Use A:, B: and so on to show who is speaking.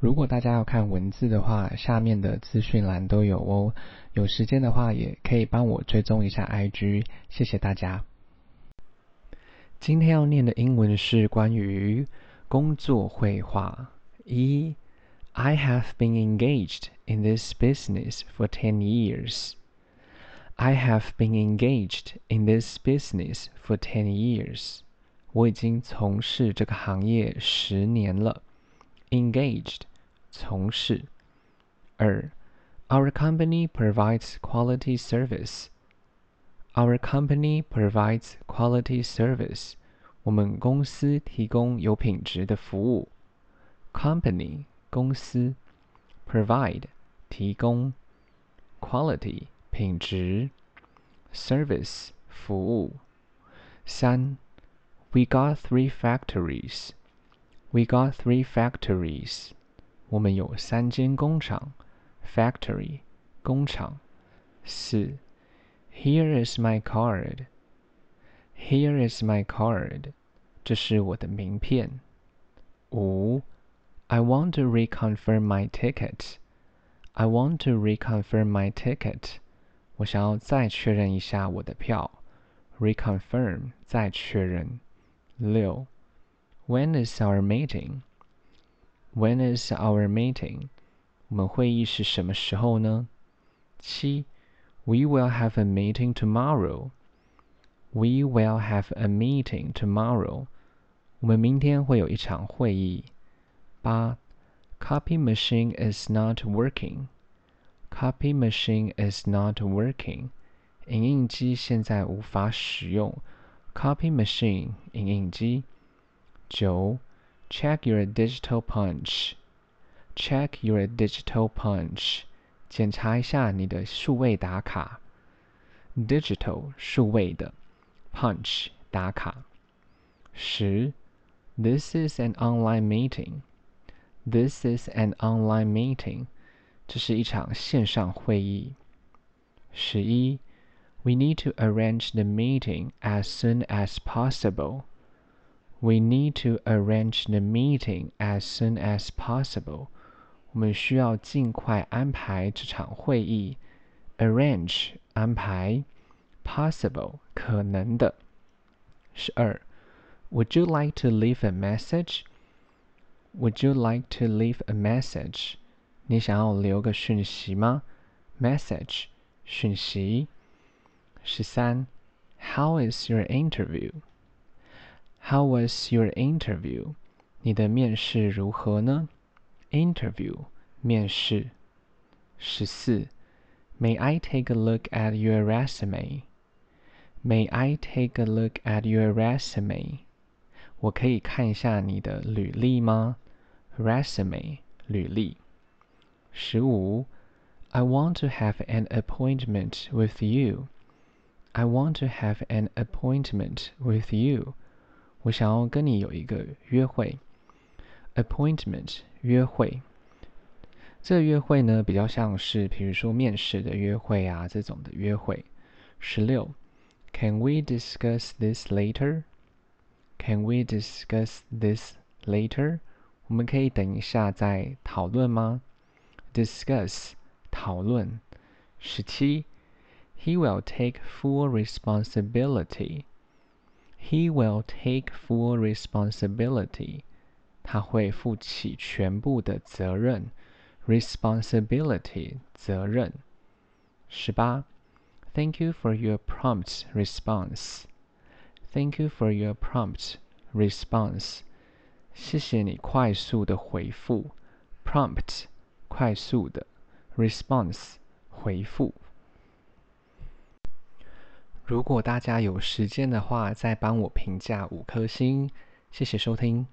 A: 如果大家要看文字的话，下面的资讯栏都有哦。有时间的话，也可以帮我追踪一下 IG，谢谢大家。今天要念的英文是关于工作绘画。一，I have been engaged in this business for ten years. I have been engaged in this business for ten years. 我已经从事这个行业十年了。Engaged 从事。二，Our company provides quality service. Our company provides quality service. 我们公司提供有品质的服务。Company 公司，provide 提供，quality 品质，service 服务。三，We got three factories. We got three factories. 我们有三间工厂，factory 工厂。四，Here is my card. Here is my card. 这是我的名片。五，I want to reconfirm my ticket. I want to reconfirm my ticket. 我想要再确认一下我的票。reconfirm 再确认。六 ，When is our meeting? When is our meeting? 我们会议是什么时候呢？七，We will have a meeting tomorrow. We will have a meeting tomorrow. 我们明天会有一场会议。八，Copy machine is not working. Copy machine is not working. 影印机现在无法使用。Copy machine 影印机。 九, check your digital punch. Check your digital punch，检查一下你的数位打卡。Digital 数位的，punch 打卡。十，This is an online meeting. This is an online meeting. 这是一场线上会议。十一，We need to arrange the meeting as soon as possible. We need to arrange the meeting as soon as possible. 我们需要尽快安排这场会议。Arrange 安排，possible 可能的。十二，Would you like to leave a message? Would you like to leave a message? 你想要留个讯息吗？Message 讯息。十三，How is your interview? How was your interview? 你的面试如何呢？Interview 面试。十四，May I take a look at your resume? May I take a look at your resume? 我可以看一下你的履历吗？Resume 履历。十五，I want to have an appointment with you. I want to have an appointment with you. 我想要跟你有一个约会，appointment 约会。这个约会呢，比较像是，比如说面试的约会啊，这种的约会。十六，Can we discuss this later? Can we discuss this later? 我们可以等一下再讨论吗？Discuss 讨论。十七，He will take full responsibility. He will take full responsibility. 他会负起全部的责任。Responsibility 责任。十八。Thank you for your prompt response. Thank you for your prompt response. 谢谢你快速的回复。Prompt 快速的。Response 回复。 如果大家有时间的话，再帮我评价五颗星，谢谢收听。